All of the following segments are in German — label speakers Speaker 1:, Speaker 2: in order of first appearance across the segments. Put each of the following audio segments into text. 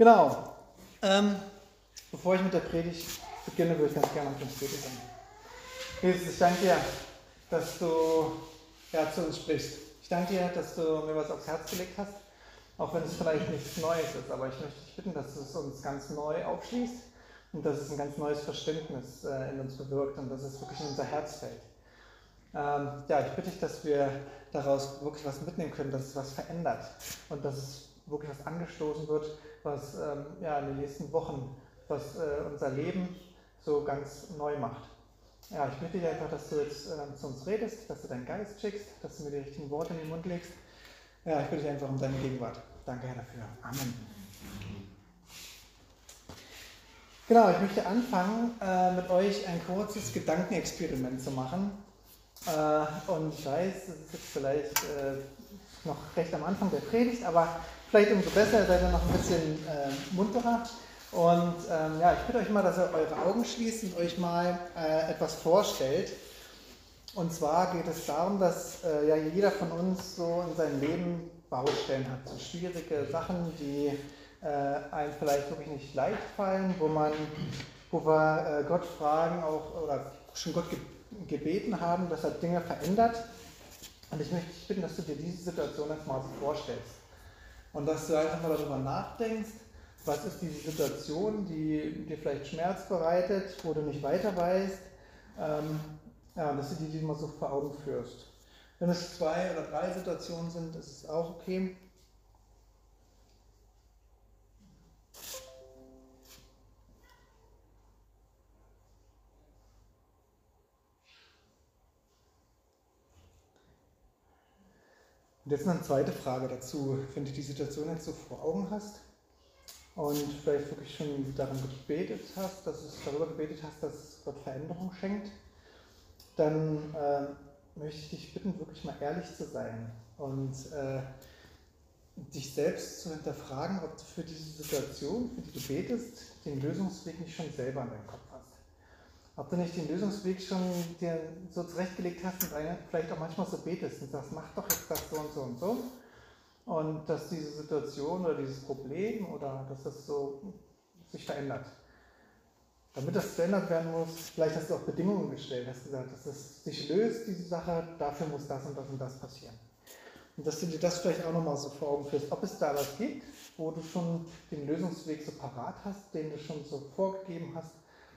Speaker 1: Genau. Ähm, bevor ich mit der Predigt beginne, würde ich ganz gerne mit uns beten. Jesus, ich danke dir, dass du ja, zu uns sprichst. Ich danke dir, dass du mir was aufs Herz gelegt hast, auch wenn es vielleicht nichts Neues ist. Aber ich möchte dich bitten, dass du es uns ganz neu aufschließt und dass es ein ganz neues Verständnis äh, in uns bewirkt und dass es wirklich in unser Herz fällt. Ähm, ja, ich bitte dich, dass wir daraus wirklich was mitnehmen können, dass es was verändert und dass es wirklich was angestoßen wird, was ähm, ja, in den nächsten Wochen, was äh, unser Leben so ganz neu macht. Ja, ich bitte dich einfach, dass du jetzt äh, zu uns redest, dass du deinen Geist schickst, dass du mir die richtigen Worte in den Mund legst. Ja, ich bitte dich einfach um deine Gegenwart. Danke, Herr, dafür. Amen. Genau, ich möchte anfangen, äh, mit euch ein kurzes Gedankenexperiment zu machen. Äh, und ich weiß, es ist jetzt vielleicht äh, noch recht am Anfang der Predigt, aber vielleicht umso besser, seid ihr noch ein bisschen äh, munterer. Und ähm, ja, ich bitte euch mal, dass ihr eure Augen schließt und euch mal äh, etwas vorstellt. Und zwar geht es darum, dass äh, ja jeder von uns so in seinem Leben Baustellen hat, so schwierige Sachen, die äh, einem vielleicht wirklich nicht leicht fallen, wo man, wo wir äh, Gott fragen auch oder schon Gott ge gebeten haben, dass er Dinge verändert. Und ich möchte dich bitten, dass du dir diese Situation jetzt mal so vorstellst. Und dass du einfach mal darüber nachdenkst, was ist diese Situation, die dir vielleicht Schmerz bereitet, wo du nicht weiter weißt. Ähm, ja, dass du die mal so vor Augen führst. Wenn es zwei oder drei Situationen sind, ist es auch okay. Und jetzt noch eine zweite Frage dazu, wenn du die Situation jetzt so vor Augen hast und vielleicht wirklich schon daran gebetet hast, dass es darüber gebetet hast, dass Gott Veränderung schenkt, dann äh, möchte ich dich bitten, wirklich mal ehrlich zu sein und äh, dich selbst zu hinterfragen, ob du für diese Situation, für die du betest, den Lösungsweg nicht schon selber in deinem Kopf. Ob du nicht den Lösungsweg schon dir so zurechtgelegt hast und vielleicht auch manchmal so betest und sagst, mach doch jetzt das so und so und so. Und dass diese Situation oder dieses Problem oder dass das so sich verändert. Damit das verändert werden muss, vielleicht hast du auch Bedingungen gestellt, hast gesagt, dass es sich löst, diese Sache, dafür muss das und das und das passieren. Und dass du dir das vielleicht auch nochmal so vor Augen führst, ob es da was gibt, wo du schon den Lösungsweg so parat hast, den du schon so vorgegeben hast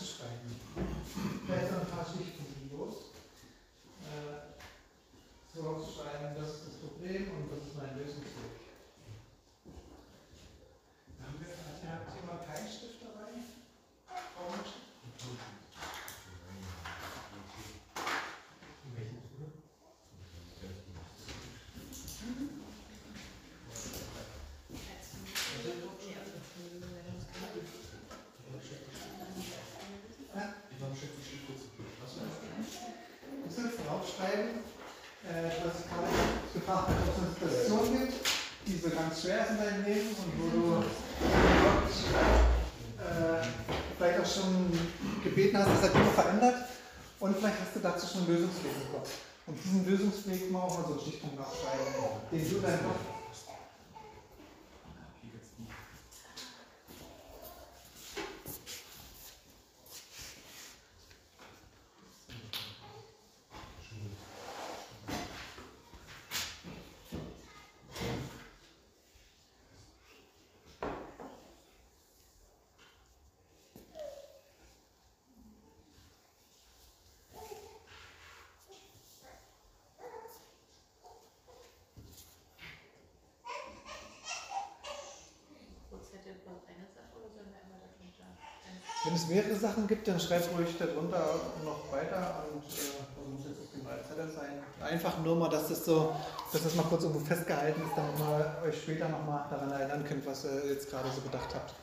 Speaker 1: subscribe. Gebeten hast, dass er Dinge verändert und vielleicht hast du dazu schon einen Lösungsweg bekommen. Und diesen Lösungsweg mal auch mal so einen Stichpunkt aufschreiben, den du dann Kopf Wenn es mehrere Sachen gibt, dann schreib ruhig darunter noch weiter und äh, muss jetzt auf dem Zettel sein. Einfach nur mal, dass das so, dass das mal kurz irgendwo festgehalten ist, damit ihr euch später nochmal daran erinnern könnt, was ihr jetzt gerade so gedacht habt.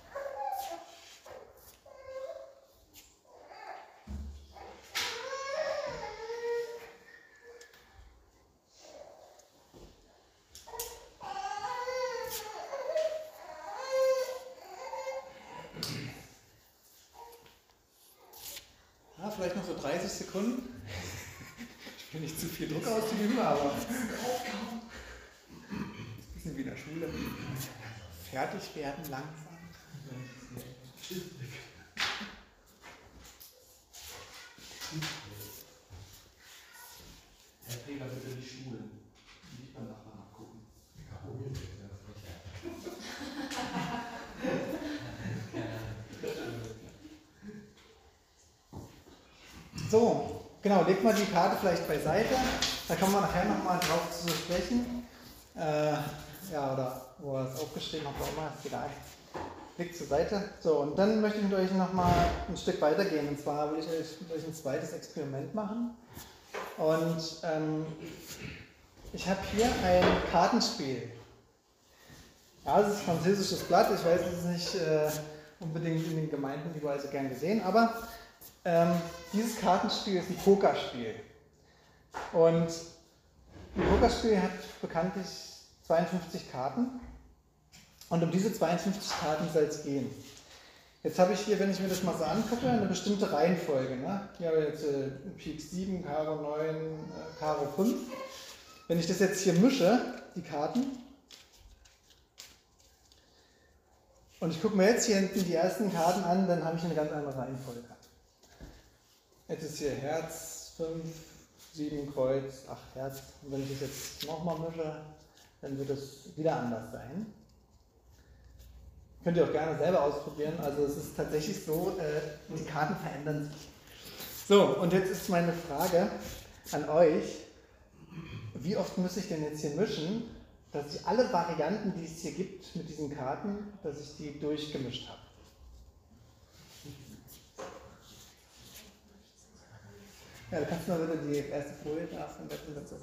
Speaker 1: Ja, vielleicht noch so 30 Sekunden. Ich will nicht zu viel Druck ausüben, aber. Ein bisschen wie in der Schule. Fertig werden langsam.
Speaker 2: Herr Träger, bitte die Schulen. Nicht beim Nachbarn abgucken.
Speaker 1: So, genau, legt mal die Karte vielleicht beiseite. Da kommen wir nachher nochmal drauf zu sprechen. Äh, ja, oder wo er es aufgeschrieben hat, auch immer, ist egal. Legt zur Seite. So, und dann möchte ich mit euch nochmal ein Stück weitergehen. Und zwar will ich euch mit euch ein zweites Experiment machen. Und ähm, ich habe hier ein Kartenspiel. Ja, es ist französisches Blatt. Ich weiß, es ist nicht äh, unbedingt in den Gemeinden überall so gern gesehen, aber ähm, dieses Kartenspiel ist ein Pokerspiel. Und ein Pokerspiel hat bekanntlich 52 Karten. Und um diese 52 Karten soll es gehen. Jetzt habe ich hier, wenn ich mir das mal so angucke, eine bestimmte Reihenfolge. Ne? Hier habe ich jetzt äh, Pik 7, Karo 9, äh, Karo 5. Wenn ich das jetzt hier mische, die Karten, und ich gucke mir jetzt hier hinten die ersten Karten an, dann habe ich eine ganz andere Reihenfolge. Jetzt ist hier Herz, 5, 7 Kreuz, 8 Herz. Und wenn ich das jetzt nochmal mische, dann wird es wieder anders sein. Könnt ihr auch gerne selber ausprobieren. Also es ist tatsächlich so, äh, die Karten verändern sich. So, und jetzt ist meine Frage an euch. Wie oft muss ich denn jetzt hier mischen, dass ich alle Varianten, die es hier gibt mit diesen Karten, dass ich die durchgemischt habe? Ja, du kannst mal bitte die erste Folie da von der Präsentation.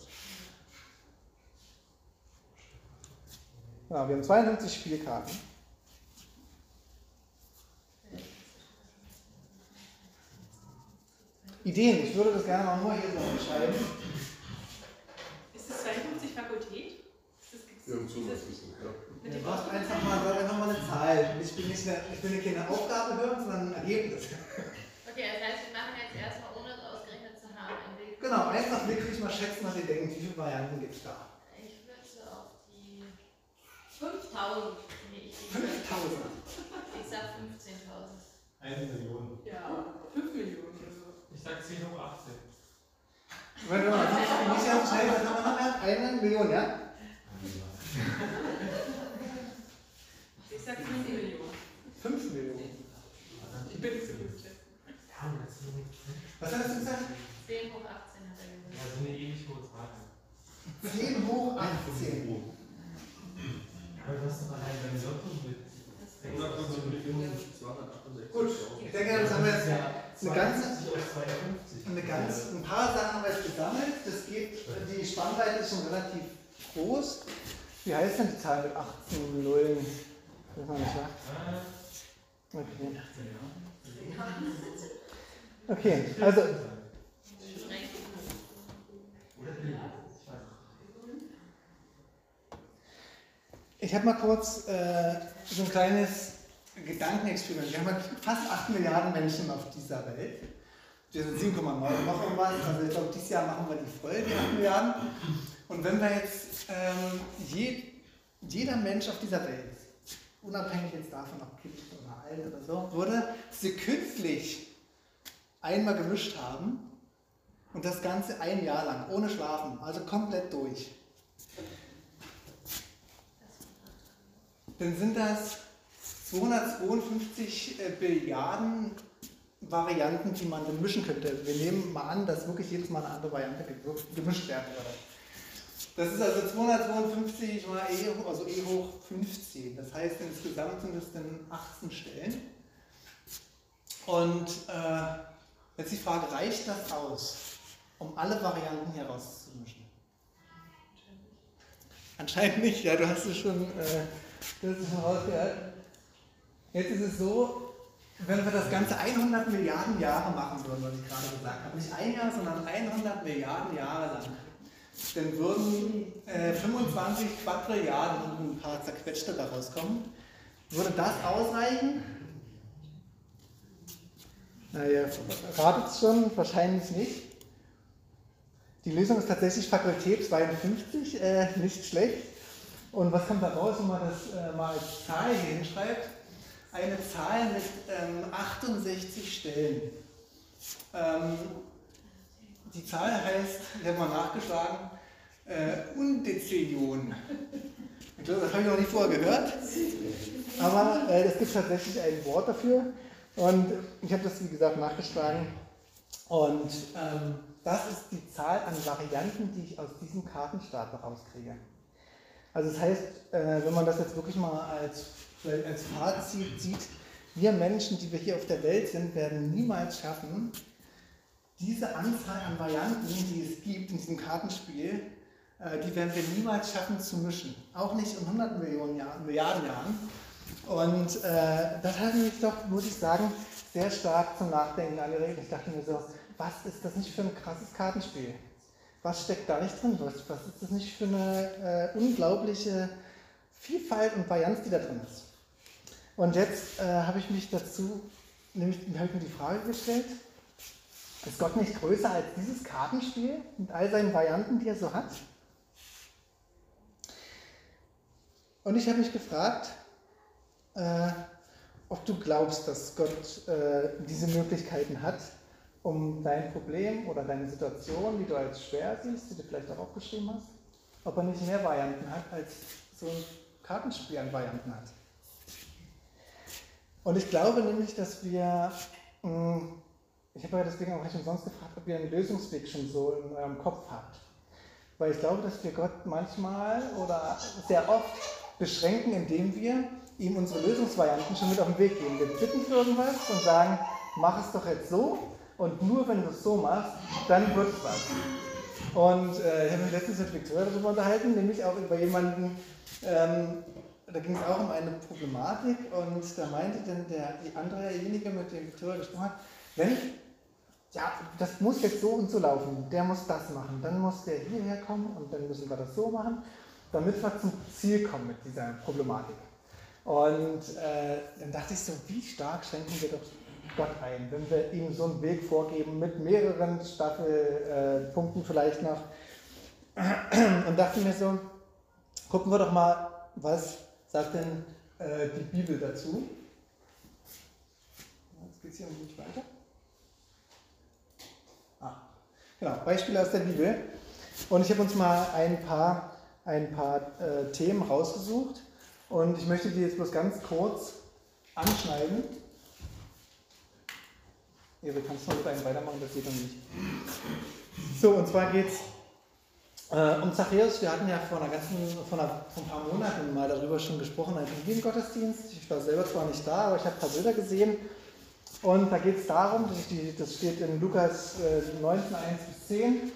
Speaker 1: Genau, wir haben 52 Spielkarten. Ideen, ich würde das gerne mal nur hier so beschreiben.
Speaker 3: Ist das 52 Fakultät? Ist das, gibt's,
Speaker 4: Irgend sowas
Speaker 3: ist
Speaker 4: es, ja.
Speaker 3: dem
Speaker 1: braucht einfach mal, sag einfach mal eine Zahl. Ich bin nicht eine, ich will keine Aufgabe hören, sondern ein Ergebnis.
Speaker 5: Okay, das heißt, wir machen jetzt erstmal, ohne es ausgerechnet zu haben, ein Bild.
Speaker 1: Genau, einfach wirklich mal schätzen, was ihr denkt. Wie viele Varianten gibt es da?
Speaker 5: Ich würde so auf die 5000. Nee, ich,
Speaker 1: 5000.
Speaker 5: ich sag 15.000.
Speaker 2: Eine Million.
Speaker 3: Ja, 5 Millionen oder so.
Speaker 2: Ich sag 10 hoch 18.
Speaker 1: Warte mal, ich bin nicht ganz schnell, was haben wir noch mehr? Eine Million, ja?
Speaker 3: Ich sag 5 Millionen.
Speaker 1: 5 Millionen.
Speaker 3: Ich bin nicht so gut.
Speaker 1: Was hast du gesagt?
Speaker 5: 10 hoch 18 hat er gesagt.
Speaker 2: Ja, so eine ewig hohe Zahl.
Speaker 1: 10 hoch 18. Gut, ich denke, das haben wir jetzt eine ganze,
Speaker 2: aus 52.
Speaker 1: eine ganz, ein paar Sachen haben wir jetzt gesammelt. Das geht, die Spannweite ist schon relativ groß. Wie heißt denn die Zahl mit 18 Nullen? Weiß man nicht, Okay. Okay, also
Speaker 2: Oder Bilder. Ich weiß nicht.
Speaker 1: Ich habe mal kurz äh, so ein kleines Gedankenexperiment. Wir haben ja fast 8 Milliarden Menschen auf dieser Welt. Wir sind 7,9 noch irgendwas. Also ich glaube, dieses Jahr machen wir die voll, die 8 Milliarden. Und wenn wir jetzt ähm, je, jeder Mensch auf dieser Welt, unabhängig jetzt davon, ob Kind oder alt oder so, würde sekündlich einmal gemischt haben und das Ganze ein Jahr lang, ohne Schlafen, also komplett durch. Dann sind das 252 äh, Billiarden Varianten, die man dann mischen könnte. Wir nehmen mal an, dass wirklich jedes Mal eine andere Variante gemischt werden würde. Das ist also 252 mal e, hoch- also e hoch 15. Das heißt, insgesamt sind es dann 18 Stellen. Und äh, jetzt die Frage, reicht das aus, um alle Varianten herauszumischen? Anscheinend nicht, ja, du hast es schon, äh, du hast es schon rausgehört. Jetzt ist es so, wenn wir das Ganze 100 Milliarden Jahre machen würden, was ich gerade gesagt habe, nicht ein Jahr, sondern 100 Milliarden Jahre lang, dann würden äh, 25 Quadrilliarden und ein paar zerquetschte da rauskommen. Würde das ausreichen? Naja, ratet schon, wahrscheinlich nicht. Die Lösung ist tatsächlich Fakultät 52, äh, nicht schlecht. Und was kommt da raus, wenn man das äh, mal als Zahl hier hinschreibt? Eine Zahl mit ähm, 68 Stellen. Ähm, die Zahl heißt, ich habe mal nachgeschlagen, äh, Undezillion. Ich glaube, das habe ich noch nicht vorher gehört. Aber äh, es gibt tatsächlich ein Wort dafür. Und ich habe das, wie gesagt, nachgeschlagen. Und ähm, das ist die Zahl an Varianten, die ich aus diesem Kartenstapel rauskriege. Also das heißt, äh, wenn man das jetzt wirklich mal als, als Fazit sieht, wir Menschen, die wir hier auf der Welt sind, werden niemals schaffen, diese Anzahl an Varianten, die es gibt in diesem Kartenspiel, äh, die werden wir niemals schaffen zu mischen. Auch nicht in 100 Millionen Jahren, Milliarden Jahren. Und äh, das hat mich doch, muss ich sagen, sehr stark zum Nachdenken angeregt. Ich dachte mir so, was ist das nicht für ein krasses Kartenspiel? Was steckt da nicht drin? Was, was ist das nicht für eine äh, unglaubliche Vielfalt und Varianz, die da drin ist? Und jetzt äh, habe ich mich dazu, nämlich habe ich mir die Frage gestellt, ist Gott nicht größer als dieses Kartenspiel mit all seinen Varianten, die er so hat? Und ich habe mich gefragt, äh, ob du glaubst, dass Gott äh, diese Möglichkeiten hat, um dein Problem oder deine Situation, die du als schwer siehst, die du vielleicht auch aufgeschrieben hast, ob er nicht mehr Varianten hat, als so ein Kartenspiel an Varianten hat. Und ich glaube nämlich, dass wir, mh, ich habe ja deswegen auch nicht umsonst gefragt, ob ihr einen Lösungsweg schon so in eurem Kopf habt. Weil ich glaube, dass wir Gott manchmal oder sehr oft beschränken, indem wir ihm unsere Lösungsvarianten schon mit auf den Weg geben. Wir bitten für irgendwas und sagen, mach es doch jetzt so und nur wenn du es so machst, dann wird es was. Und äh, ich habe mich letztens mit Victoria darüber unterhalten, nämlich auch über jemanden, ähm, da ging es auch um eine Problematik und da meinte dann der anderejenige, mit dem Victoria gesprochen hat, wenn, ja, das muss jetzt so und so laufen, der muss das machen, dann muss der hierher kommen und dann müssen wir das so machen, damit wir zum Ziel kommen mit dieser Problematik. Und äh, dann dachte ich so, wie stark schränken wir doch Gott ein, wenn wir ihm so einen Weg vorgeben mit mehreren Staffelpunkten äh, vielleicht noch. Und dachte mir so, gucken wir doch mal, was sagt denn äh, die Bibel dazu. Jetzt geht es hier nicht weiter. Ah, genau, Beispiele aus der Bibel. Und ich habe uns mal ein paar, ein paar äh, Themen rausgesucht und ich möchte die jetzt bloß ganz kurz anschneiden. Erik, kannst du mit einem weitermachen? Das geht noch nicht. So, und zwar geht es äh, um Zachäus. Wir hatten ja vor, einer ganzen, vor, einer, vor ein paar Monaten mal darüber schon gesprochen, als Gottesdienst. Ich war selber zwar nicht da, aber ich habe ein paar Bilder gesehen. Und da geht es darum, das steht in Lukas äh, 19, 1 bis 10, äh,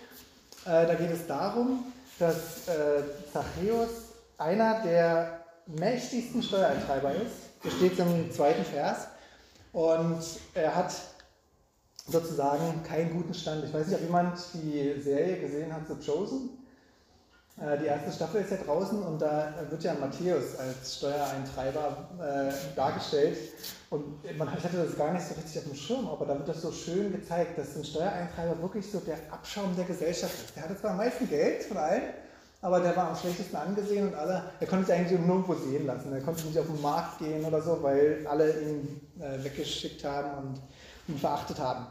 Speaker 1: da geht es darum, dass äh, Zachäus einer der mächtigsten Steuereintreiber ist. Das steht im zweiten Vers. Und er hat sozusagen keinen guten Stand. Ich weiß nicht, ob jemand die Serie gesehen hat, The Chosen. Äh, die erste Staffel ist ja draußen und da wird ja Matthäus als Steuereintreiber äh, dargestellt. Und man, hatte das gar nicht so richtig auf dem Schirm, aber da wird das so schön gezeigt, dass ein Steuereintreiber wirklich so der Abschaum der Gesellschaft ist. Der hatte zwar am meisten Geld von allen, aber der war am schlechtesten angesehen und alle, er konnte sich eigentlich nirgendwo sehen lassen. Er konnte nicht auf den Markt gehen oder so, weil alle ihn äh, weggeschickt haben und ihn verachtet haben.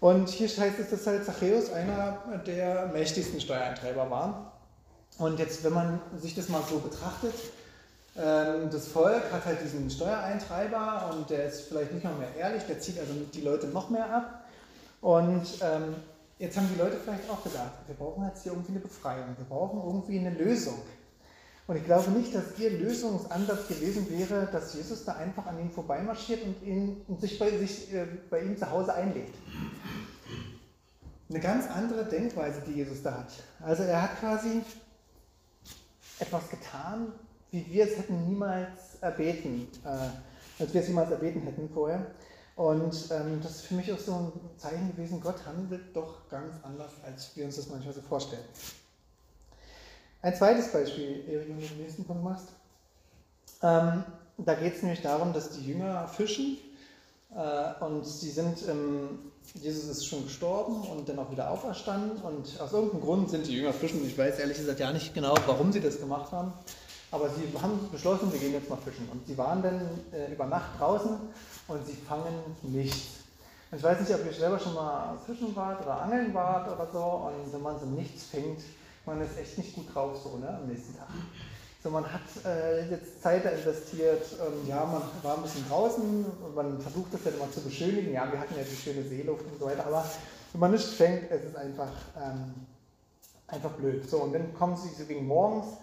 Speaker 1: Und hier heißt es, dass halt Zachäus einer der mächtigsten Steuereintreiber war. Und jetzt, wenn man sich das mal so betrachtet, ähm, das Volk hat halt diesen Steuereintreiber und der ist vielleicht nicht mal mehr ehrlich, der zieht also die Leute noch mehr ab. Und ähm, jetzt haben die Leute vielleicht auch gedacht, wir brauchen jetzt hier irgendwie eine Befreiung, wir brauchen irgendwie eine Lösung. Und ich glaube nicht, dass ihr Lösungsansatz gewesen wäre, dass Jesus da einfach an ihm vorbeimarschiert und, ihn, und sich, bei, sich äh, bei ihm zu Hause einlegt. Eine ganz andere Denkweise, die Jesus da hat. Also er hat quasi etwas getan, wie wir es hätten niemals erbeten, äh, als wir es niemals erbeten hätten vorher. Und ähm, das ist für mich auch so ein Zeichen gewesen, Gott handelt doch ganz anders, als wir uns das manchmal so vorstellen. Ein zweites Beispiel, Erik, wenn du den nächsten Punkt machst. Ähm, da geht es nämlich darum, dass die Jünger fischen äh, und sie sind, ähm, Jesus ist schon gestorben und dann auch wieder auferstanden und aus irgendeinem Grund sind die Jünger fischen. Ich weiß ehrlich gesagt ja nicht genau, warum sie das gemacht haben, aber sie haben beschlossen, wir gehen jetzt mal fischen. Und sie waren dann äh, über Nacht draußen und sie fangen nichts. Ich weiß nicht, ob ihr selber schon mal fischen wart oder angeln wart oder so und wenn man so nichts fängt, man ist echt nicht gut drauf so ne, am nächsten Tag. So, man hat äh, jetzt Zeit investiert, ähm, ja, man war ein bisschen draußen und man versucht das dann immer zu beschönigen. Ja, wir hatten ja die schöne Seeluft und so weiter, aber wenn man nicht fängt, es ist einfach, ähm, einfach blöd. So, und dann kommen sie so gegen morgens,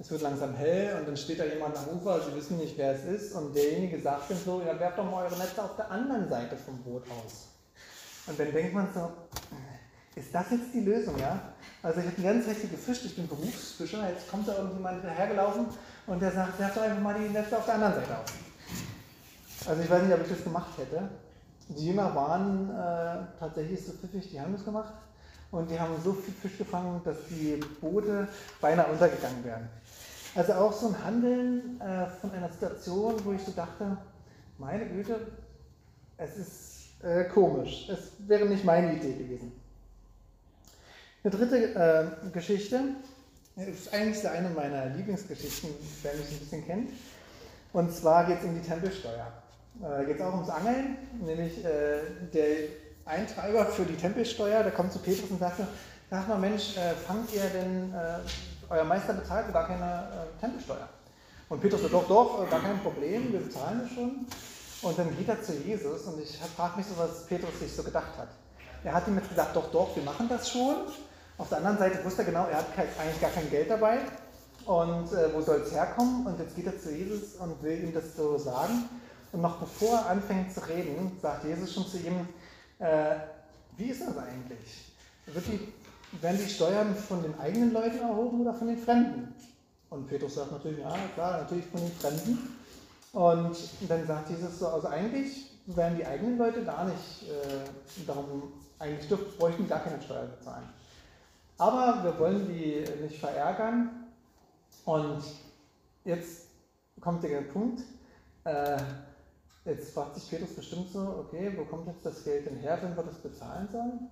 Speaker 1: es wird langsam hell und dann steht da jemand am Ufer, sie wissen nicht, wer es ist und derjenige sagt dann so, ja, werft doch mal eure Netze auf der anderen Seite vom Boot aus. Und dann denkt man so, ist das jetzt die Lösung, ja? Also ich habe die ganze Zeit gefischt, ich bin Berufsfischer, jetzt kommt da irgendjemand hergelaufen und der sagt, werf doch einfach mal die Netze auf der anderen Seite aus. Also ich weiß nicht, ob ich das gemacht hätte. Die Jünger waren äh, tatsächlich so pfiffig, die haben das gemacht und die haben so viel Fisch gefangen, dass die Boote beinahe untergegangen wären. Also auch so ein Handeln äh, von einer Situation, wo ich so dachte, meine Güte, es ist äh, komisch, es wäre nicht meine Idee gewesen. Eine dritte äh, Geschichte ist eigentlich eine meiner Lieblingsgeschichten, wer mich ein bisschen kennt. Und zwar geht es um die Tempelsteuer. Äh, geht es auch ums Angeln, nämlich äh, der Eintreiber für die Tempelsteuer, der kommt zu Petrus und sagt, sag mal Mensch, äh, fangt ihr denn, äh, euer Meister bezahlt gar keine äh, Tempelsteuer. Und Petrus sagt, doch, doch, gar kein Problem, wir bezahlen es schon. Und dann geht er zu Jesus und ich frage mich so, was Petrus sich so gedacht hat. Er hat ihm jetzt gesagt, doch, doch, wir machen das schon. Auf der anderen Seite wusste er genau, er hat eigentlich gar kein Geld dabei. Und äh, wo soll es herkommen? Und jetzt geht er zu Jesus und will ihm das so sagen. Und noch bevor er anfängt zu reden, sagt Jesus schon zu ihm, äh, wie ist das eigentlich? Die, werden die Steuern von den eigenen Leuten erhoben oder von den Fremden? Und Petrus sagt natürlich, ja klar, natürlich von den Fremden. Und dann sagt Jesus so, also eigentlich werden die eigenen Leute gar nicht, äh, darum, eigentlich dürfen, bräuchten gar keine Steuern bezahlen. Aber wir wollen die nicht verärgern. Und jetzt kommt der Punkt. Äh, jetzt fragt sich Petrus bestimmt so, okay, wo kommt jetzt das Geld denn her, wenn wir das bezahlen sollen?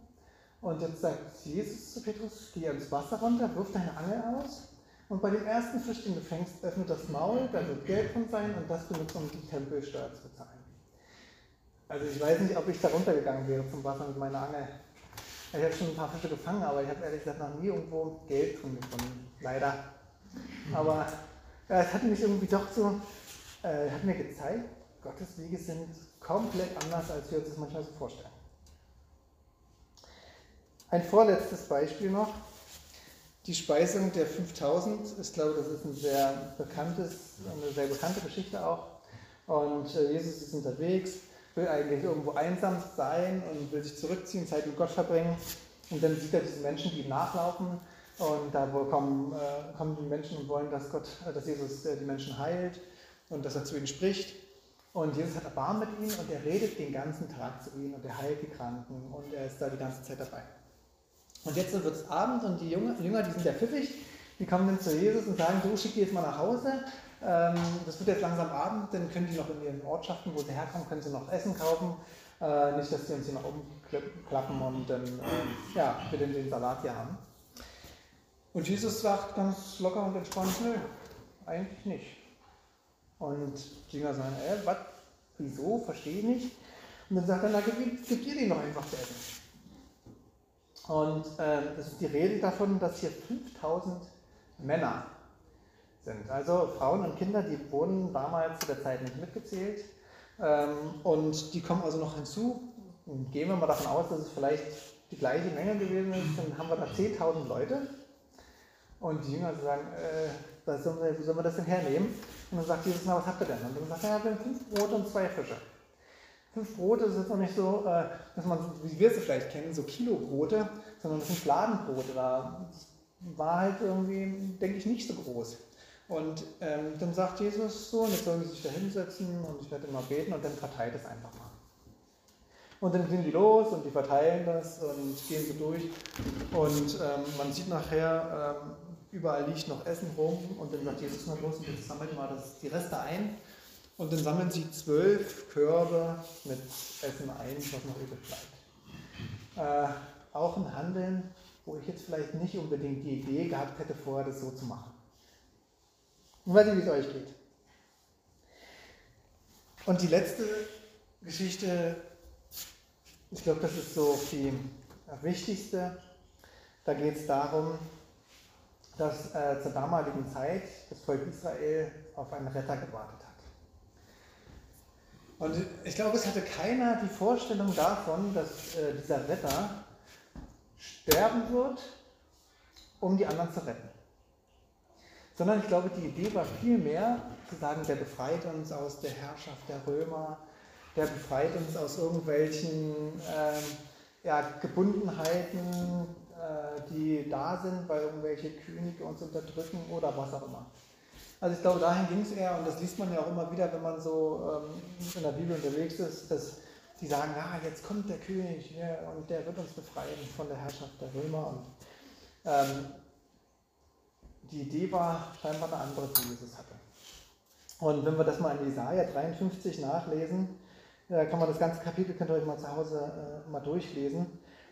Speaker 1: Und jetzt sagt Jesus zu Petrus, geh ins Wasser runter, wirf deine Angel aus. Und bei dem ersten Fisch, den du fängst, öffnet das Maul, da wird Geld drin sein und das benutzt, um die Tempelsteuer zu bezahlen. Also ich weiß nicht, ob ich da runtergegangen wäre zum Wasser mit meiner Angel. Ich habe schon ein paar Fische gefangen, aber ich habe ehrlich gesagt noch nie irgendwo Geld drin gefunden. Leider. Aber ja, es hat mich irgendwie doch so, äh, hat mir gezeigt, Gottes Wege sind komplett anders, als wir uns das manchmal so vorstellen. Ein vorletztes Beispiel noch. Die Speisung der 5000 ist, glaube ich, das ist ein sehr bekanntes, eine sehr bekannte Geschichte auch. Und äh, Jesus ist unterwegs will eigentlich irgendwo einsam sein und will sich zurückziehen, Zeit mit Gott verbringen. Und dann sieht er diese Menschen, die ihm nachlaufen. Und da kommen, äh, kommen die Menschen und wollen, dass Gott, äh, dass Jesus äh, die Menschen heilt und dass er zu ihnen spricht. Und Jesus hat Erbarmen mit ihnen und er redet den ganzen Tag zu ihnen und er heilt die Kranken und er ist da die ganze Zeit dabei. Und jetzt wird es Abend und die Jünger, die sind ja pfiffig, die kommen dann zu Jesus und sagen, du schick die jetzt mal nach Hause das wird jetzt langsam Abend, dann können die noch in ihren Ortschaften, wo sie herkommen, können sie noch Essen kaufen. Äh, nicht, dass die uns hier noch umklappen und dann äh, ja, wir den, den Salat hier haben. Und Jesus sagt ganz locker und entspannt, nö, eigentlich nicht. Und die Jünger sagen, äh, was, wieso, verstehe ich nicht. Und dann sagt er, na, gib, gib ihr den noch einfach zu essen. Und äh, ist die Rede davon, dass hier 5000 Männer sind. Also Frauen und Kinder, die wurden damals zu der Zeit nicht mitgezählt ähm, und die kommen also noch hinzu. Gehen wir mal davon aus, dass es vielleicht die gleiche Menge gewesen ist, dann haben wir da 10.000 Leute. Und die Jünger sagen, äh, sollen wir, wo sollen wir das denn hernehmen? Und dann sagt Jesus, na, was habt ihr denn? Und dann sagt er, ja, wir haben fünf Brote und zwei Fische. Fünf Brote ist jetzt noch nicht so, äh, dass man, wie wir es vielleicht kennen, so Kilobrote, sondern das sind Fladenbrote. Da war halt irgendwie, denke ich, nicht so groß. Und ähm, dann sagt Jesus so, und jetzt sollen sie sich da hinsetzen und ich werde immer beten und dann verteilt es einfach mal. Und dann gehen die los und die verteilen das und gehen so durch. Und ähm, man sieht nachher, ähm, überall liegt noch Essen rum und dann sagt Jesus mal los und jetzt sammelt mal das, die Reste ein. Und dann sammeln sie zwölf Körbe mit Essen ein, was noch übrig bleibt. Äh, auch ein Handeln, wo ich jetzt vielleicht nicht unbedingt die Idee gehabt hätte, vorher das so zu machen. Ich weiß nicht, wie es euch geht. Und die letzte Geschichte, ich glaube, das ist so die wichtigste. Da geht es darum, dass äh, zur damaligen Zeit das Volk Israel auf einen Retter gewartet hat. Und ich glaube, es hatte keiner die Vorstellung davon, dass äh, dieser Retter sterben wird, um die anderen zu retten. Sondern ich glaube, die Idee war vielmehr zu sagen, der befreit uns aus der Herrschaft der Römer, der befreit uns aus irgendwelchen ähm, ja, Gebundenheiten, äh, die da sind, weil irgendwelche Könige uns unterdrücken oder was auch immer. Also ich glaube, dahin ging es eher, und das liest man ja auch immer wieder, wenn man so ähm, in der Bibel unterwegs ist, dass die sagen, ja, jetzt kommt der König ja, und der wird uns befreien von der Herrschaft der Römer. Und ähm, die Idee war scheinbar eine andere, die Jesus hatte. Und wenn wir das mal in Jesaja 53 nachlesen, äh, kann man das ganze Kapitel, könnt ihr euch mal zu Hause äh, mal durchlesen.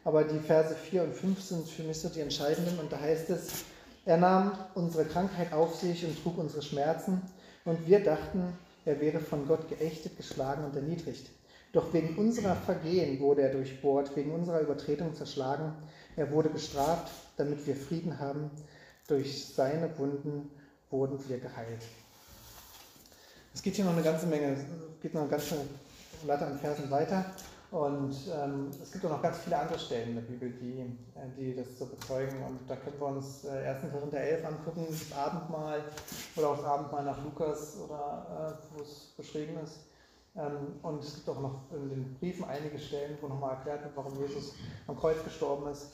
Speaker 1: Aber die Verse 4 und 5 sind für mich so die entscheidenden. Und da heißt es, er nahm unsere Krankheit auf sich und trug unsere Schmerzen. Und wir dachten, er wäre von Gott geächtet, geschlagen und erniedrigt. Doch wegen unserer Vergehen wurde er durchbohrt, wegen unserer Übertretung zerschlagen. Er wurde bestraft, damit wir Frieden haben. Durch seine Wunden wurden wir geheilt. Es geht hier noch eine ganze Menge, es geht noch eine ganze Latte an Versen weiter. Und ähm, es gibt auch noch ganz viele andere Stellen in der Bibel, die, äh, die das so bezeugen. Und da können wir uns äh, 1. Korinther 11 angucken, das Abendmahl oder auch das Abendmahl nach Lukas oder äh, wo es beschrieben ist. Ähm, und es gibt auch noch in den Briefen einige Stellen, wo nochmal erklärt wird, warum Jesus am Kreuz gestorben ist.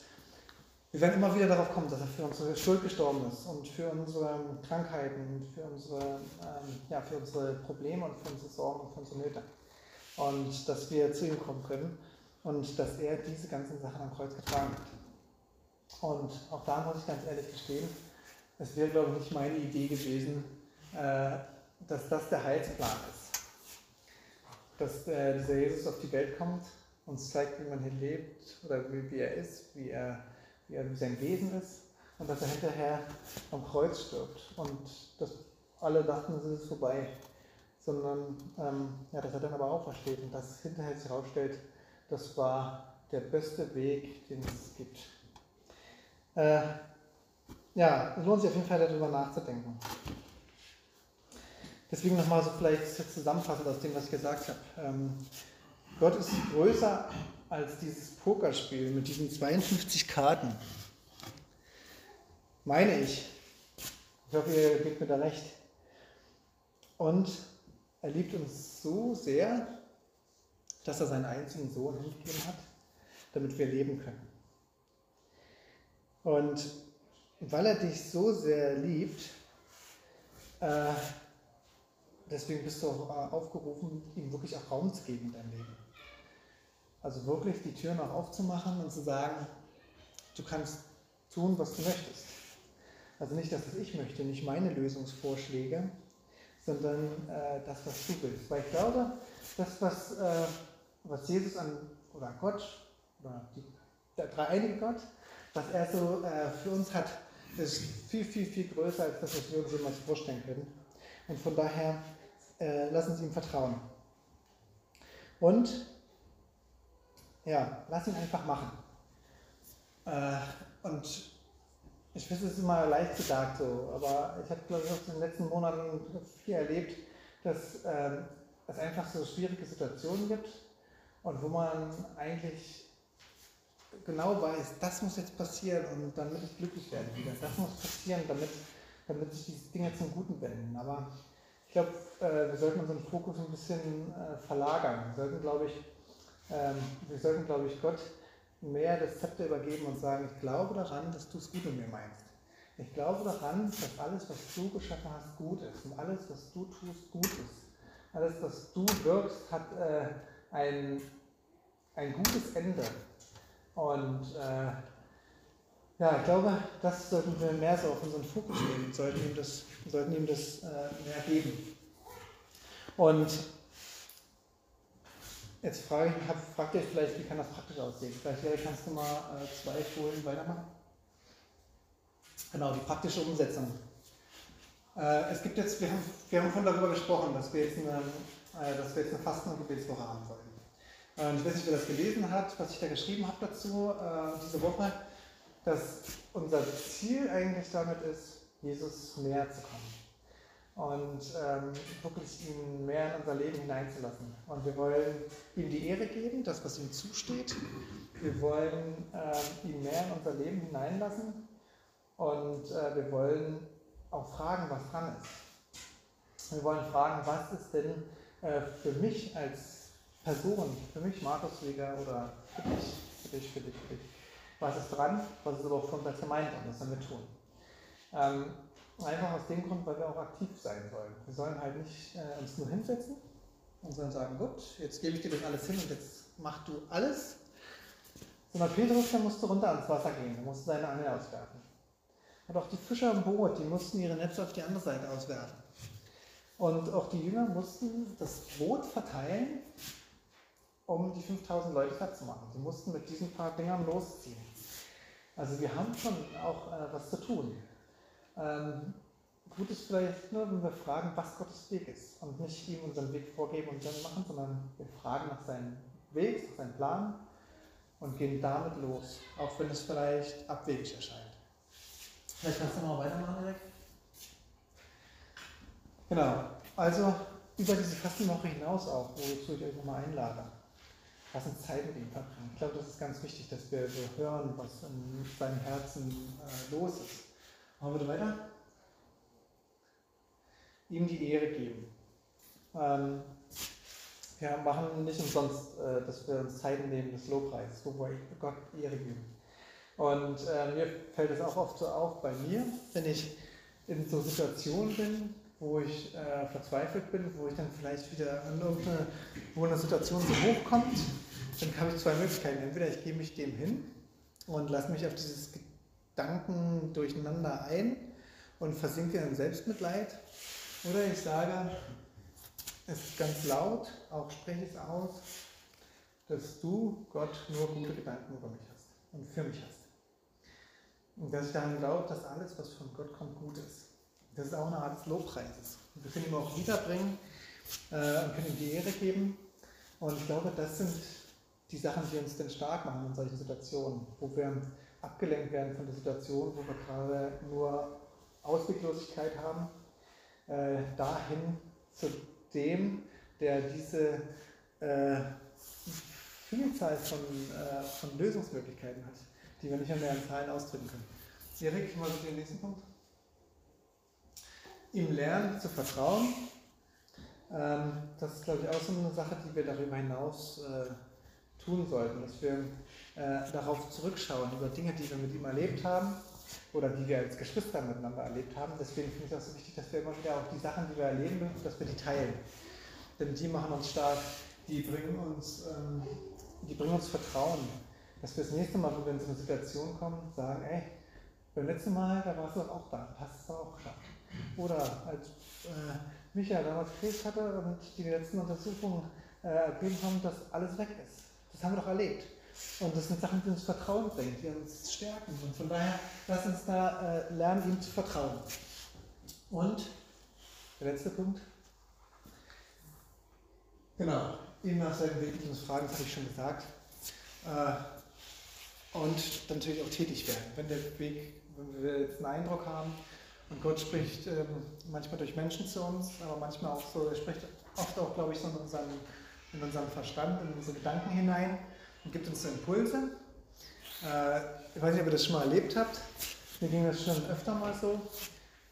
Speaker 1: Wir werden immer wieder darauf kommen, dass er für unsere Schuld gestorben ist und für unsere Krankheiten, für unsere, ähm, ja, für unsere Probleme und für unsere Sorgen und für unsere Nöte und dass wir zu ihm kommen können und dass er diese ganzen Sachen am Kreuz getragen hat. Und auch da muss ich ganz ehrlich gestehen, es wäre, glaube ich, nicht meine Idee gewesen, äh, dass das der Heilsplan ist. Dass äh, dieser Jesus auf die Welt kommt, uns zeigt, wie man hier lebt oder wie, wie er ist, wie, er, wie, er, sein Wesen ist und dass er hinterher am Kreuz stirbt. Und dass alle dachten, es ist vorbei sondern ähm, ja, dass er dann aber aufersteht und dass hinterher sich herausstellt, das war der beste Weg, den es gibt. Äh, ja, es lohnt sich auf jeden Fall darüber nachzudenken. Deswegen nochmal so vielleicht zusammenfassend aus dem, was ich gesagt habe. Ähm, Gott ist größer als dieses Pokerspiel mit diesen 52 Karten. Meine ich. Ich hoffe, ihr gebt mir da recht. Und er liebt uns so sehr, dass er seinen einzigen Sohn hingegeben hat, damit wir leben können. Und weil er dich so sehr liebt, äh, deswegen bist du auch aufgerufen, ihm wirklich auch Raum zu geben in deinem Leben. Also wirklich die Türen auch aufzumachen und zu sagen, du kannst tun, was du möchtest. Also nicht das, was ich möchte, nicht meine Lösungsvorschläge, sondern äh, das, was du willst. Weil ich glaube, das, was, äh, was Jesus an, oder Gott, oder die, der dreieinige Gott, was er so äh, für uns hat, ist viel, viel, viel größer als das, was wir uns jemals vorstellen können. Und von daher äh, lass uns ihm vertrauen. Und ja, lass ihn einfach machen. Äh, und ich weiß, es ist immer leicht gesagt so, aber ich habe, glaube ich, auch in den letzten Monaten viel erlebt, dass ähm, es einfach so schwierige Situationen gibt und wo man eigentlich genau weiß, das muss jetzt passieren und damit ich glücklich werde wieder. Das muss passieren, damit, damit sich diese Dinge zum Guten wenden. Aber ich glaube, äh, wir sollten unseren Fokus ein bisschen äh, verlagern. Wir sollten, glaube ich, ähm, wir sollten, glaube ich, Gott mehr das Zepter übergeben und sagen, ich glaube daran, dass du es gut mit mir meinst. Ich glaube daran, dass alles, was du geschaffen hast, gut ist. Und alles, was du tust, gut ist. Alles, was du wirkst, hat äh, ein, ein gutes Ende. Und äh, ja, ich glaube, das sollten wir mehr so auf unseren Fokus nehmen, sollten ihm das, sollten ihm das äh, mehr geben. Und jetzt frage ich, hab, fragt ihr vielleicht, wie kann das praktisch aussehen? Vielleicht Jerry, kannst du mal äh, zwei Folien weitermachen? Genau, die praktische Umsetzung. Äh, es gibt jetzt, wir haben, wir haben schon darüber gesprochen, dass wir jetzt eine, äh, dass wir jetzt eine Fasten- und Gebetswoche haben wollen. Äh, ich weiß nicht, wer das gelesen hat, was ich da geschrieben habe dazu, äh, diese Woche, dass unser Ziel eigentlich damit ist, Jesus näher zu kommen und ähm, wirklich ihn mehr in unser Leben hineinzulassen. Und wir wollen ihm die Ehre geben, das, was ihm zusteht. Wir wollen ähm, ihn mehr in unser Leben hineinlassen und äh, wir wollen auch fragen, was dran ist. Wir wollen fragen, was ist denn äh, für mich als Person, für mich Markus Weger oder für dich, für dich, für dich, für dich, was ist dran, was ist aber auch für uns als Gemeinde und was sollen wir tun. Ähm, einfach aus dem Grund, weil wir auch aktiv sein sollen. Wir sollen halt nicht äh, uns nur hinsetzen und sollen sagen, gut, jetzt gebe ich dir das alles hin und jetzt mach du alles. Sondern Petrus, der musste runter ans Wasser gehen, der musste seine Angel auswerfen. Und auch die Fischer im Boot, die mussten ihre Netze auf die andere Seite auswerfen. Und auch die Jünger mussten das Boot verteilen, um die 5000 Leute satt zu machen. Sie mussten mit diesen paar Dingern losziehen. Also wir haben schon auch äh, was zu tun. Ähm, gut ist vielleicht nur, wenn wir fragen, was Gottes Weg ist und nicht ihm unseren Weg vorgeben und dann machen, sondern wir fragen nach seinem Weg, nach seinem Plan und gehen damit los, auch wenn es vielleicht abwegig erscheint. Vielleicht kannst du noch weitermachen, Erik? Genau, also über diese Fastenwoche hinaus auch, wozu ich euch nochmal einlade. Lass uns Zeit mit ihm verbringen. Ich glaube, das ist ganz wichtig, dass wir so hören, was in seinem Herzen äh, los ist. Machen wir weiter? Ihm die Ehre geben. Ähm, wir machen nicht umsonst, äh, dass wir uns Zeit nehmen des Lobpreises, wo wir Gott Ehre geben. Und äh, mir fällt es auch oft so auf bei mir, wenn ich in so Situationen bin, wo ich äh, verzweifelt bin, wo ich dann vielleicht wieder an irgendeine, wo eine Situation so hochkommt, dann habe ich zwei Möglichkeiten. Entweder ich gehe mich dem hin und lasse mich auf dieses Gedanken durcheinander ein und versinke in Selbstmitleid, oder ich sage es ganz laut, auch spreche es aus, dass du, Gott, nur gute Gedanken über mich hast und für mich hast. Und dass ich daran glaube, dass alles, was von Gott kommt, gut ist. Das ist auch eine Art des Lobpreises. Wir können ihm auch wiederbringen äh, und können ihm die Ehre geben. Und ich glaube, das sind die Sachen, die uns denn stark machen in solchen Situationen, wo wir abgelenkt werden von der Situation, wo wir gerade nur Ausweglosigkeit haben, äh, dahin zu dem, der diese äh, Vielzahl von, äh, von Lösungsmöglichkeiten hat, die wir nicht mehr in Zahlen ausdrücken können. Erik, mal den nächsten Punkt. Ihm lernen zu vertrauen. Ähm, das ist, glaube ich, auch so eine Sache, die wir darüber hinaus äh, tun sollten, dass wir äh, darauf zurückschauen, über Dinge, die wir mit ihm erlebt haben oder die wir als Geschwister miteinander erlebt haben. Deswegen finde ich es auch so wichtig, dass wir immer wieder auch die Sachen, die wir erleben, dass wir die teilen. Denn die machen uns stark, die bringen uns, ähm, die bringen uns Vertrauen, dass wir das nächste Mal, wenn wir in so eine Situation kommen, sagen, ey, beim letzten Mal, da warst du doch auch da, hast es doch auch geschafft. Oder als äh, Michael damals Krebs hatte und die letzten Untersuchungen äh, ergeben haben, dass alles weg ist. Das haben wir doch erlebt. Und das sind Sachen, die uns Vertrauen bringen, die uns stärken. Und von daher, lass uns da äh, lernen, ihm zu vertrauen. Und der letzte Punkt. Genau, ihm nach seinem Weg uns fragen, das habe ich schon gesagt. Äh, und dann natürlich auch tätig werden. Wenn der Weg, wenn wir jetzt einen Eindruck haben und Gott spricht ähm, manchmal durch Menschen zu uns, aber manchmal auch so, er spricht oft auch, glaube ich, so in unseren, in unseren Verstand, in unsere Gedanken hinein gibt uns so Impulse. Äh, ich weiß nicht, ob ihr das schon mal erlebt habt. Mir ging das schon öfter mal so.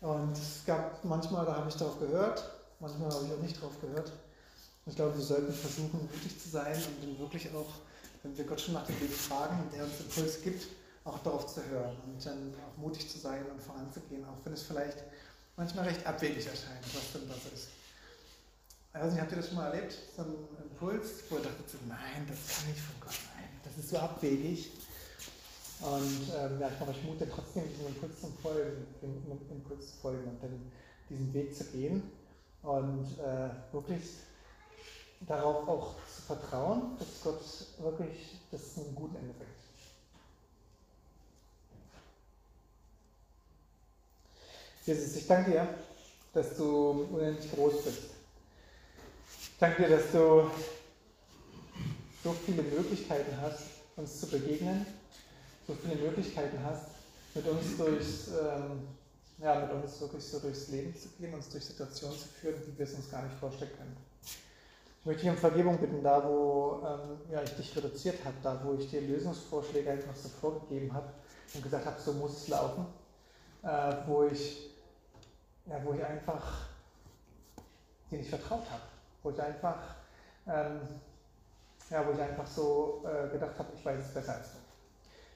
Speaker 1: Und es gab manchmal, da habe ich darauf gehört, manchmal habe ich auch nicht darauf gehört. Ich glaube, wir sollten versuchen, mutig zu sein und dann wirklich auch, wenn wir Gott schon nach dem Weg fragen der uns Impuls gibt, auch darauf zu hören und dann auch mutig zu sein und voranzugehen, auch wenn es vielleicht manchmal recht abwegig erscheint, was denn das ist. Nicht, habt ihr das schon mal erlebt? So ein Impuls, wo ihr dachtet, nein, das kann nicht von Gott sein, das ist so abwegig. Und ähm, ja, ich mache euch Mut, trotzdem diesem Impuls zu folgen, dem Impuls zu folgen und dann diesen Weg zu gehen und äh, wirklich darauf auch zu vertrauen, dass Gott wirklich das einen guten Ende bringt. Jesus, ich danke dir, dass du unendlich groß bist. Ich danke dir, dass du so viele Möglichkeiten hast, uns zu begegnen, so viele Möglichkeiten hast, mit uns durchs, ähm, ja, mit uns wirklich so durchs Leben zu gehen, uns durch Situationen zu führen, die wir es uns gar nicht vorstellen können. Ich möchte dich um Vergebung bitten, da wo ähm, ja, ich dich reduziert habe, da wo ich dir Lösungsvorschläge einfach so vorgegeben habe und gesagt habe, so muss es laufen, äh, wo ich ja, wo ich einfach dir nicht vertraut habe, wo ich einfach, ähm, ja, wo ich einfach so äh, gedacht habe, ich weiß es besser als du.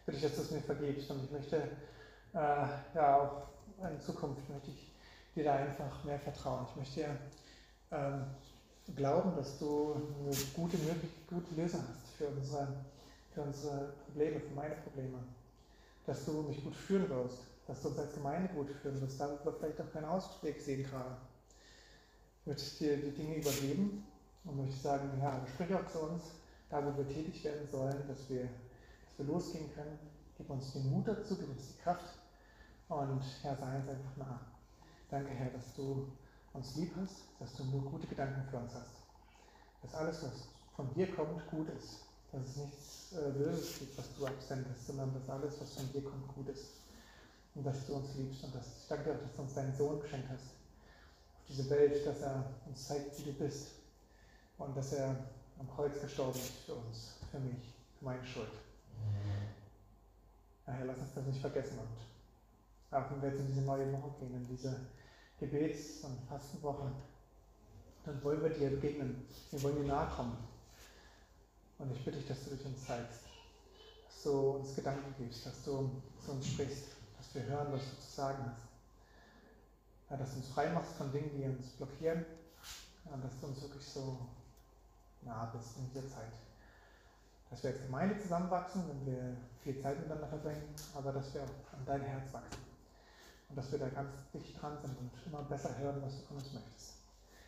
Speaker 1: Bitte ich, dass du es mir vergibst und ich möchte, äh, ja, auch in Zukunft möchte ich dir da einfach mehr vertrauen. Ich möchte dir ähm, glauben, dass du eine gute, gute Lösung hast für unsere, für unsere Probleme, für meine Probleme. Dass du mich gut führen wirst, dass du uns als Gemeinde gut führen wirst, da wir vielleicht auch keinen Ausweg sehen gerade. Ich möchte dir die Dinge übergeben und möchte sagen, ja, sprich auch zu uns, da wo wir tätig werden sollen, dass wir, dass wir losgehen können. Gib uns den Mut dazu, gib uns die Kraft und Herr, sei uns einfach nah. Danke, Herr, dass du uns lieb hast, dass du nur gute Gedanken für uns hast. Dass alles, was von dir kommt, gut ist. Dass es nichts äh, Böses gibt, was du absendest, sondern dass alles, was von dir kommt, gut ist und dass du uns liebst und dass, ich danke dir auch, dass du uns deinen Sohn geschenkt hast diese Welt, dass er uns zeigt, wie du bist und dass er am Kreuz gestorben ist für uns, für mich, für meine Schuld. Ja, Herr, lass uns das nicht vergessen und auch wenn wir jetzt in diese neue Woche gehen, in diese Gebets- und Fastenwoche, dann wollen wir dir begegnen, wir wollen dir nahe kommen. Und ich bitte dich, dass du dich uns zeigst, dass du uns Gedanken gibst, dass du zu uns sprichst dass wir hören, was du zu sagen hast. Ja, dass du uns frei machst von Dingen, die uns blockieren. Ja, dass du uns wirklich so nah bist in dieser Zeit. Dass wir als Gemeinde zusammenwachsen, wenn wir viel Zeit miteinander verbringen, aber dass wir auch an dein Herz wachsen. Und dass wir da ganz dicht dran sind und immer besser hören, was du von uns möchtest.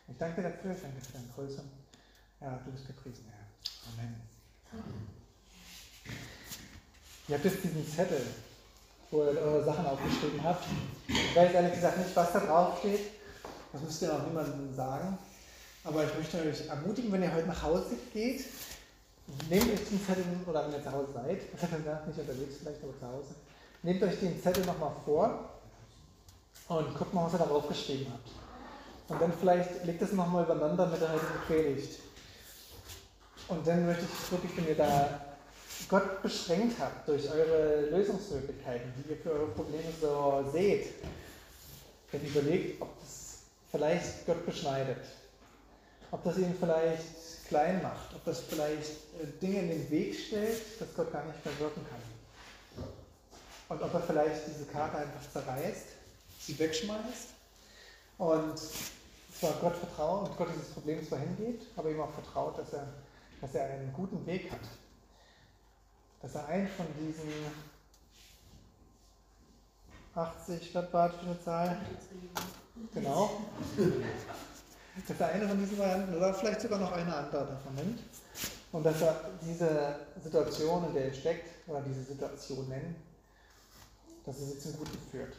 Speaker 1: Ich danke dir dafür, ich danke dir für deine Größe. Ja, du bist gepriesen, Herr. Amen. Ihr habt jetzt diesen Zettel wo ihr eure Sachen aufgeschrieben habt. Ich weiß ehrlich gesagt nicht, was da drauf steht. Das müsst ihr auch niemandem sagen. Aber ich möchte euch ermutigen, wenn ihr heute nach Hause geht, nehmt euch den Zettel, oder wenn ihr zu Hause seid, nicht unterwegs vielleicht, aber zu Hause, nehmt euch den Zettel nochmal vor und guckt mal, was ihr darauf geschrieben habt. Und dann vielleicht legt es nochmal übereinander mit der heutigen Predigt. Und dann möchte ich wirklich, wenn ihr da Gott beschränkt habt durch eure Lösungsmöglichkeiten, die ihr für eure Probleme so seht, wenn ihr überlegt, ob das vielleicht Gott beschneidet, ob das ihn vielleicht klein macht, ob das vielleicht äh, Dinge in den Weg stellt, dass Gott gar nicht mehr wirken kann. Und ob er vielleicht diese Karte einfach zerreißt, sie wegschmeißt und zwar Gott vertraut und Gott dieses Problem zwar hingeht, aber ihm auch vertraut, dass er, dass er einen guten Weg hat dass er einen von diesen 80, was war das für eine Zahl? Genau. Dass er eine von diesen Varianten oder vielleicht sogar noch eine andere davon nimmt. Und dass er diese Situation, in der er steckt, oder diese Situationen, dass er sie zum Guten führt.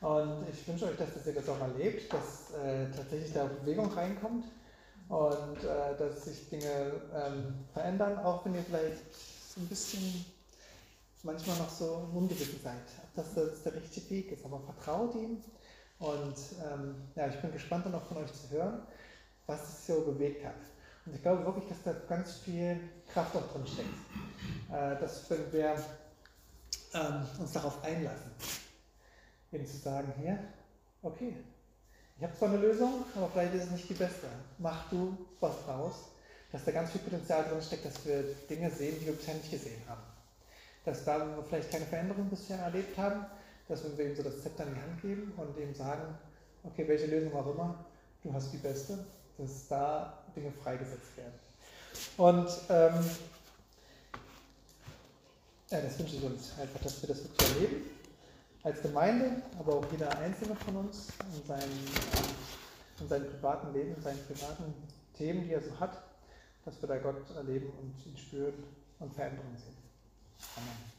Speaker 1: Und ich wünsche euch, dass ihr das auch mal lebt, dass äh, tatsächlich da Bewegung reinkommt und äh, dass sich Dinge ähm, verändern, auch wenn ihr vielleicht ein bisschen manchmal noch so ungewissen seid, ob das, das der richtige Weg ist. Aber vertraut ihm und ähm, ja, ich bin gespannt dann auch von euch zu hören, was es so bewegt hat. Und ich glaube wirklich, dass da ganz viel Kraft auch drin steckt. Äh, dass wenn wir ähm, uns darauf einlassen, eben zu sagen, hier, okay, ich habe zwar eine Lösung, aber vielleicht ist es nicht die beste. Mach du was draus dass da ganz viel Potenzial drin steckt, dass wir Dinge sehen, die wir bisher nicht gesehen haben. dass da, wo wir vielleicht keine Veränderung bisher erlebt haben, dass wir ihm so das Zepter in die Hand geben und ihm sagen, okay, welche Lösung auch immer, du hast die beste, dass da Dinge freigesetzt werden. Und ähm, ja, das wünsche ich uns einfach, dass wir das wirklich erleben. Als Gemeinde, aber auch jeder Einzelne von uns in seinem, in seinem privaten Leben, in seinen privaten Themen, die er so hat, dass wir da Gott erleben und ihn spüren und Veränderungen sehen. Amen.